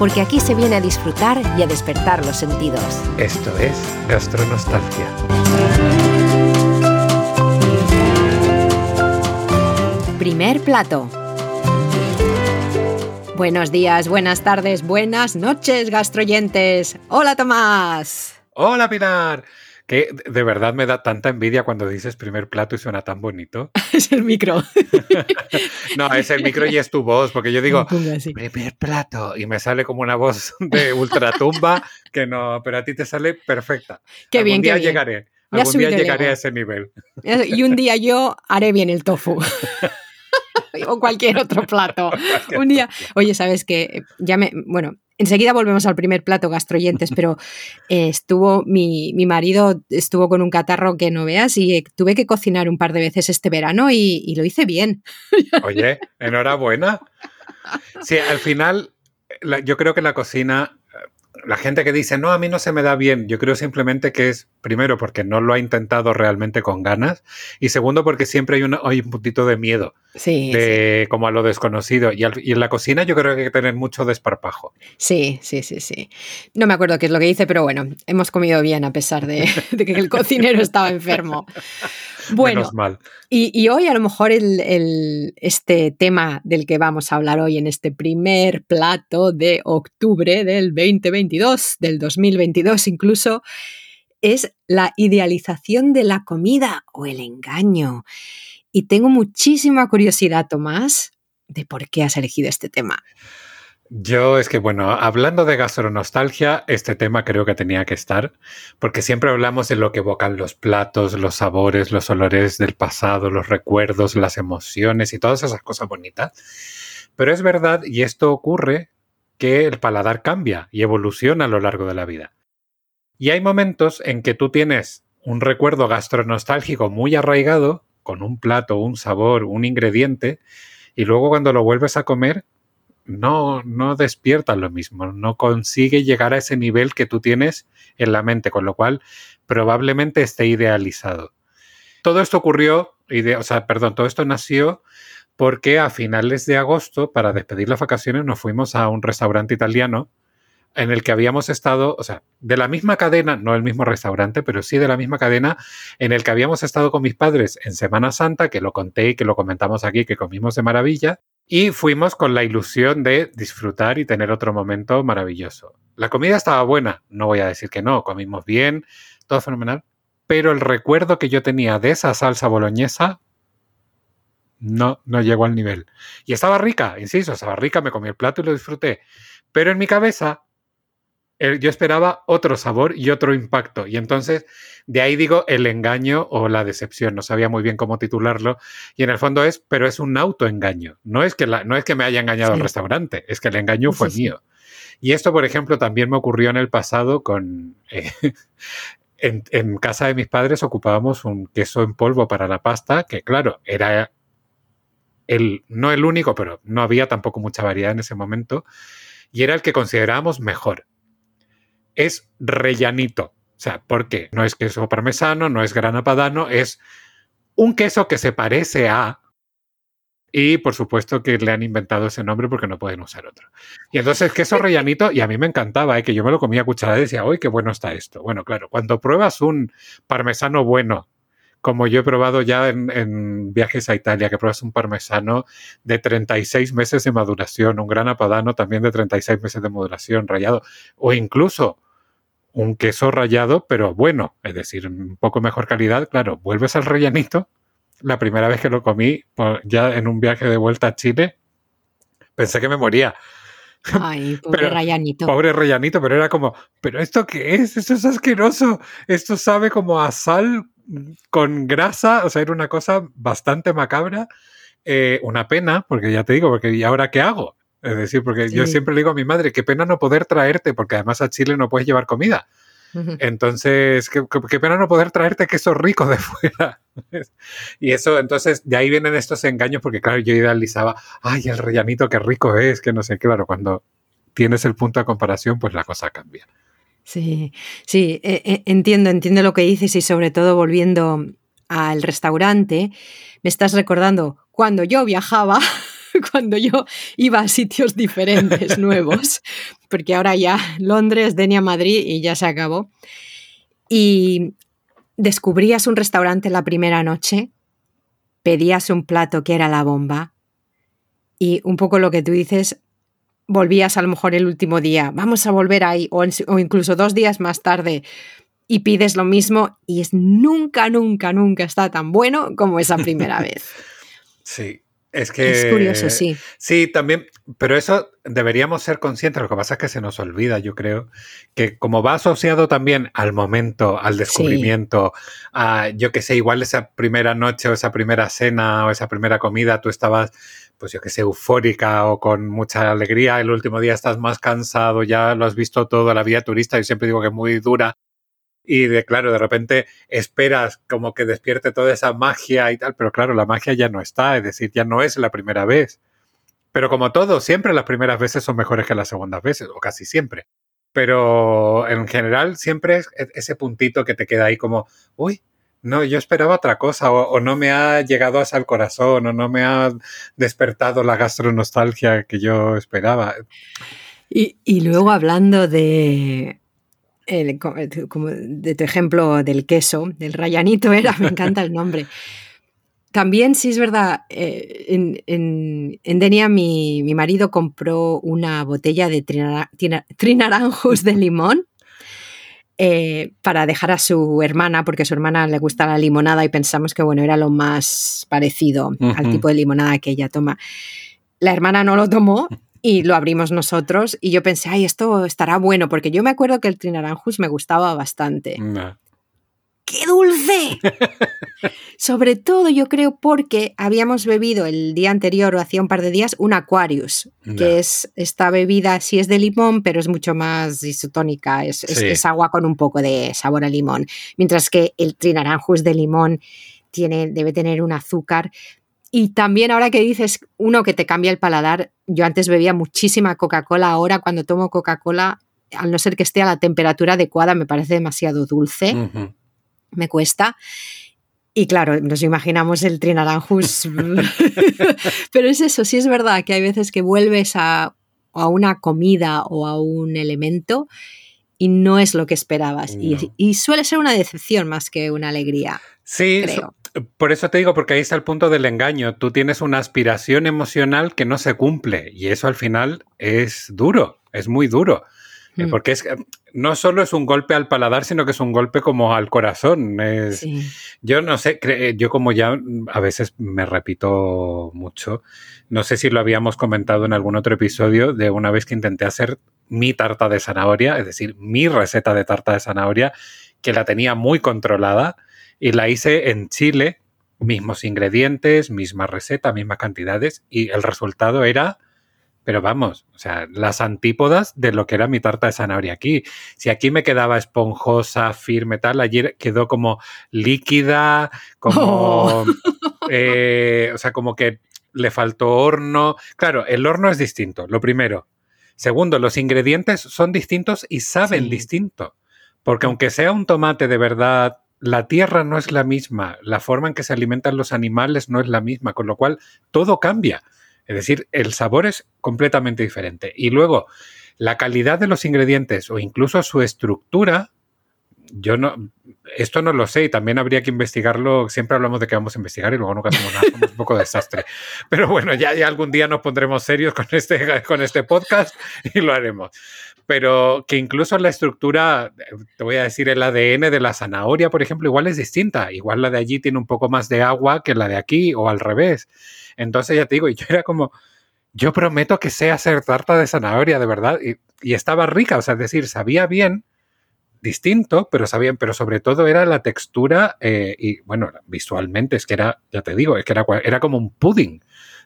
porque aquí se viene a disfrutar y a despertar los sentidos. Esto es Gastronostalgia. Primer plato. Buenos días, buenas tardes, buenas noches, gastroyentes. Hola Tomás. Hola Pilar. Que de verdad me da tanta envidia cuando dices primer plato y suena tan bonito. es el micro. no, es el micro y es tu voz, porque yo digo primer plato y me sale como una voz de ultratumba que no, pero a ti te sale perfecta. Qué bien, día qué bien. llegaré. Algún día llegaré a ese nivel. Y un día yo haré bien el tofu. o cualquier otro plato. Un día, oye, sabes que ya me, bueno, enseguida volvemos al primer plato gastroyentes, pero eh, estuvo mi, mi, marido estuvo con un catarro que no veas y eh, tuve que cocinar un par de veces este verano y, y lo hice bien. Oye, enhorabuena. Sí, al final yo creo que la cocina la gente que dice, no, a mí no se me da bien, yo creo simplemente que es, primero, porque no lo ha intentado realmente con ganas, y segundo, porque siempre hay, hay un puntito de miedo, sí, de, como a lo desconocido. Y, en la cocina yo creo que hay que tener mucho desparpajo. Sí, sí, sí, sí. No me acuerdo qué es lo que hice, pero bueno, hemos comido bien a pesar de, que el cocinero estaba enfermo. Bueno, Menos mal. Y, hoy a lo mejor el, este tema del que vamos a hablar hoy en este primer plato de octubre del 2022, del 2022 incluso, es la idealización de la comida o el engaño. Y tengo muchísima curiosidad, Tomás, de por qué has elegido este tema. Yo es que, bueno, hablando de gastronostalgia, este tema creo que tenía que estar, porque siempre hablamos de lo que evocan los platos, los sabores, los olores del pasado, los recuerdos, las emociones y todas esas cosas bonitas. Pero es verdad, y esto ocurre, que el paladar cambia y evoluciona a lo largo de la vida. Y hay momentos en que tú tienes un recuerdo gastronostálgico muy arraigado, con un plato, un sabor, un ingrediente, y luego cuando lo vuelves a comer, no, no despierta lo mismo, no consigue llegar a ese nivel que tú tienes en la mente, con lo cual probablemente esté idealizado. Todo esto ocurrió, o sea, perdón, todo esto nació porque a finales de agosto, para despedir las vacaciones, nos fuimos a un restaurante italiano en el que habíamos estado, o sea, de la misma cadena, no el mismo restaurante, pero sí de la misma cadena, en el que habíamos estado con mis padres en Semana Santa, que lo conté y que lo comentamos aquí, que comimos de maravilla, y fuimos con la ilusión de disfrutar y tener otro momento maravilloso. La comida estaba buena, no voy a decir que no, comimos bien, todo fenomenal, pero el recuerdo que yo tenía de esa salsa boloñesa no, no llegó al nivel. Y estaba rica, insisto, estaba rica, me comí el plato y lo disfruté. Pero en mi cabeza yo esperaba otro sabor y otro impacto. Y entonces, de ahí digo el engaño o la decepción. No sabía muy bien cómo titularlo. Y en el fondo es, pero es un autoengaño. No es que, la, no es que me haya engañado el restaurante, es que el engaño fue mío. Y esto, por ejemplo, también me ocurrió en el pasado con... Eh, en, en casa de mis padres ocupábamos un queso en polvo para la pasta, que claro, era el, no el único, pero no había tampoco mucha variedad en ese momento, y era el que considerábamos mejor es rellanito. O sea, porque no es queso parmesano, no es grana padano, es un queso que se parece a. Y por supuesto que le han inventado ese nombre porque no pueden usar otro. Y entonces queso rellanito, y a mí me encantaba, ¿eh? que yo me lo comía a cucharada y decía, ¡uy, qué bueno está esto! Bueno, claro, cuando pruebas un parmesano bueno, como yo he probado ya en, en, viajes a Italia, que pruebas un parmesano de 36 meses de maduración, un gran apadano también de 36 meses de maduración, rayado, o incluso un queso rallado, pero bueno, es decir, un poco mejor calidad, claro, vuelves al rellenito. La primera vez que lo comí, ya en un viaje de vuelta a Chile, pensé que me moría. Ay, pobre rellanito. Pobre rellanito, pero era como, ¿pero esto qué es? Esto es asqueroso. Esto sabe como a sal con grasa. O sea, era una cosa bastante macabra. Eh, una pena, porque ya te digo, porque ¿y ahora qué hago? Es decir, porque yo siempre le digo a mi madre, qué pena no poder traerte, porque además a Chile no puedes llevar comida. Entonces, qué, pena no poder traerte queso rico de fuera. y eso, entonces, de ahí vienen estos engaños, porque claro, yo idealizaba, ay, el rellanito, qué rico es, que no sé, claro, cuando tienes el punto de comparación, pues la cosa cambia. Sí, sí, e, e, entiendo, entiendo lo que dices y sobre todo volviendo al restaurante, me estás recordando cuando yo viajaba, cuando yo iba a sitios diferentes, nuevos, porque ahora ya Londres, Denia, Madrid y ya se acabó. Y descubrías un restaurante la primera noche, pedías un plato que era la bomba y un poco lo que tú dices, volvías a lo mejor el último día, vamos a volver ahí, o, o, incluso dos días más tarde, y pides lo mismo, y es nunca, nunca, nunca está tan bueno como esa primera vez. Sí, es que... Es curioso, sí. Sí, también, pero eso deberíamos ser conscientes, lo que pasa es que se nos olvida, yo creo, que como va asociado también al momento, al descubrimiento, a, yo que sé, igual esa primera noche o esa primera cena o esa primera comida, tú estabas pues yo que sé, eufórica o con mucha alegría. El último día estás más cansado, ya lo has visto todo, la vida turista, yo siempre digo que es muy dura. Y de claro, de repente esperas como que despierte toda esa magia y tal, pero claro, la magia ya no está, es decir, ya no es la primera vez. Pero como todo, siempre las primeras veces son mejores que las segundas veces, o casi siempre. Pero en general siempre es ese puntito que te queda ahí como, uy, no, yo esperaba otra cosa, o, no me ha llegado hasta el corazón, o no me ha despertado la gastronostalgia que yo esperaba. Y, luego hablando de, de tu ejemplo del queso, del rayanito era, me encanta el nombre. También, sí es verdad, eh, en, en, Denia mi, marido compró una botella de trinaranjus de limón eh, para dejar a su hermana, porque a su hermana le gusta la limonada y pensamos que bueno, era lo más parecido al tipo de limonada que ella toma. La hermana no lo tomó y lo abrimos nosotros y yo pensé, ay, esto estará bueno, porque yo me acuerdo que el trinaranjus me gustaba bastante. ¡Qué dulce! Sobre todo yo creo porque habíamos bebido el día anterior o hacía un par de días un Aquarius, que es esta bebida, sí es de limón, pero es mucho más isotónica, es, es, agua con un poco de sabor a limón. Mientras que el trinaranjus de limón tiene, debe tener un azúcar. Y también ahora que dices uno que te cambia el paladar, yo antes bebía muchísima Coca-Cola, ahora cuando tomo Coca-Cola, al no ser que esté a la temperatura adecuada, me parece demasiado dulce me cuesta. Y claro, nos imaginamos el trinaranjus. Pero es eso, sí es verdad que hay veces que vuelves a, una comida o a un elemento y no es lo que esperabas. Y, suele ser una decepción más que una alegría. Sí, por eso te digo, porque ahí está el punto del engaño. Tú tienes una aspiración emocional que no se cumple y eso al final es duro, es muy duro. Eh, mm. Porque es, no solo es un golpe al paladar, sino que es un golpe como al corazón. Yo no sé, yo como ya a veces me repito mucho, no sé si lo habíamos comentado en algún otro episodio de una vez que intenté hacer mi tarta de zanahoria, es decir, mi receta de tarta de zanahoria, que la tenía muy controlada y la hice en Chile, mismos ingredientes, misma receta, mismas cantidades y el resultado era pero vamos, o sea, las antípodas de lo que era mi tarta de zanahoria aquí. Si aquí me quedaba esponjosa, firme, tal, ayer quedó como líquida, como. Oh. Eh, o sea, como que le faltó horno. Claro, el horno es distinto, lo primero. Segundo, los ingredientes son distintos y saben distinto. Porque aunque sea un tomate de verdad, la tierra no es la misma, la forma en que se alimentan los animales no es la misma, con lo cual todo cambia. Es decir, el sabor es completamente diferente. Y luego, la calidad de los ingredientes o incluso su estructura, yo no, esto no lo sé y también habría que investigarlo. Siempre hablamos de que vamos a investigar y luego nunca hacemos nada, somos un poco desastre. Pero bueno, ya, ya, algún día nos pondremos serios con este, con este podcast y lo haremos. Pero que incluso la estructura, te voy a decir, el ADN de la zanahoria, por ejemplo, igual es distinta. Igual la de allí tiene un poco más de agua que la de aquí o al revés. Entonces ya te digo, yo era como, yo prometo que sé hacer tarta de zanahoria, de verdad. Y, estaba rica, o sea, es decir, sabía bien, distinto, pero sabía, pero sobre todo era la textura eh, y, bueno, visualmente es que era, ya te digo, es que era, era como un pudding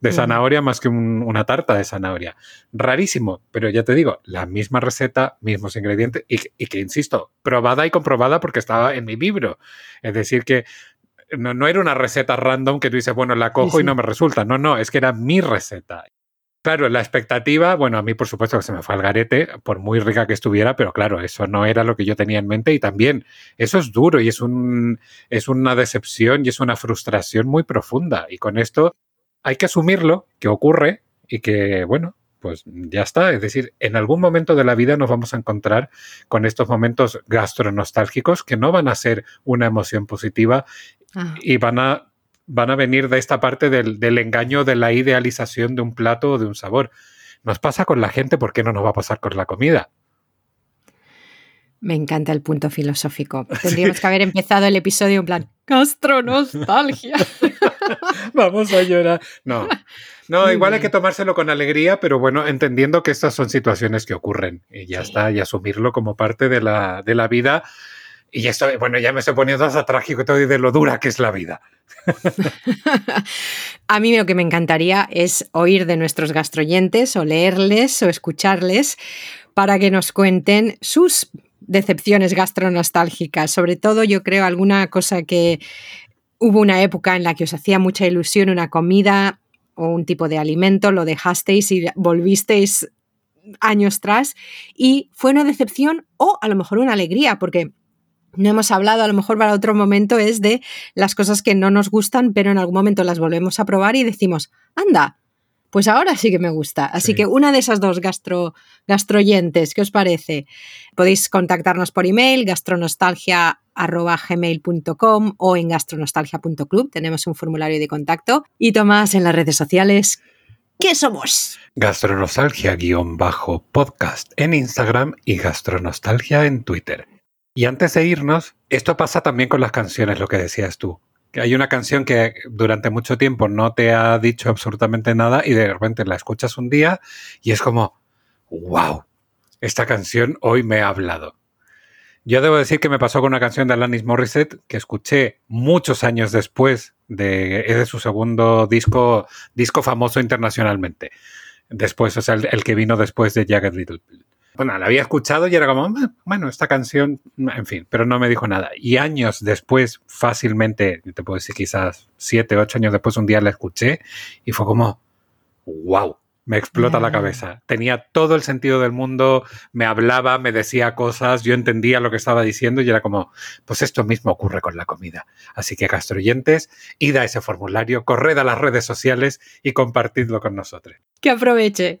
de zanahoria más que una tarta de zanahoria. Rarísimo, pero ya te digo, la misma receta, mismos ingredientes y, que, insisto, probada y comprobada porque estaba en mi libro. Es decir, que no, era una receta random que tú dices, bueno, la cojo y no me resulta. No, no, es que era mi receta. Claro, la expectativa, bueno, a mí por supuesto que se me fue al garete, por muy rica que estuviera, pero claro, eso no era lo que yo tenía en mente y también eso es duro y es, un, es una decepción y es una frustración muy profunda. Y con esto hay que asumirlo, que ocurre y que, bueno, pues ya está. Es decir, en algún momento de la vida nos vamos a encontrar con estos momentos gastronostálgicos que no van a ser una emoción positiva ah. y van a van a venir de esta parte del, engaño de la idealización de un plato o de un sabor. Nos pasa con la gente, ¿por qué no nos va a pasar con la comida? Me encanta el punto filosófico. Tendríamos que haber empezado el episodio en plan gastronostalgia. Vamos a llorar. No, no, igual hay que tomárselo con alegría, pero bueno, entendiendo que estas son situaciones que ocurren y ya está, y asumirlo como parte de la, de la vida y esto, bueno, ya me estoy poniendo hasta trágico todo de lo dura que es la vida. A mí lo que me encantaría es oír de nuestros gastroyentes o leerles o escucharles para que nos cuenten sus decepciones gastronostálgicas. Sobre todo, yo creo, alguna cosa que hubo una época en la que os hacía mucha ilusión una comida o un tipo de alimento, lo dejasteis y volvisteis años tras y fue una decepción o a lo mejor una alegría, porque no hemos hablado, a lo mejor para otro momento, es de las cosas que no nos gustan, pero en algún momento las volvemos a probar y decimos, anda, pues ahora sí que me gusta. Así que una de esas dos gastro, gastroyentes, ¿qué os parece? Podéis contactarnos por email, gastronostalgia.gmail.com o en gastronostalgia.club. Tenemos un formulario de contacto. Y Tomás, en las redes sociales, ¿qué somos? Gastronostalgia-podcast en Instagram y gastronostalgia en Twitter. Y antes de irnos, esto pasa también con las canciones, lo que decías tú. Que hay una canción que durante mucho tiempo no te ha dicho absolutamente nada y de repente la escuchas un día y es como, wow, esta canción hoy me ha hablado. Yo debo decir que me pasó con una canción de Alanis Morissette que escuché muchos años después de, de su segundo disco, disco famoso internacionalmente. Después, o sea, el, que vino después de Jagged Little Pill bueno, la había escuchado y era como, ah, bueno, esta canción, en fin, pero no me dijo nada. Y años después, fácilmente, te puedo decir quizás siete, ocho años después, un día la escuché y fue como, wow, me explota la cabeza. Tenía todo el sentido del mundo, me hablaba, me decía cosas, yo entendía lo que estaba diciendo y era como, pues esto mismo ocurre con la comida. Así que, gastroyentes, id a ese formulario, corred a las redes sociales y compartidlo con nosotros. Que aproveche.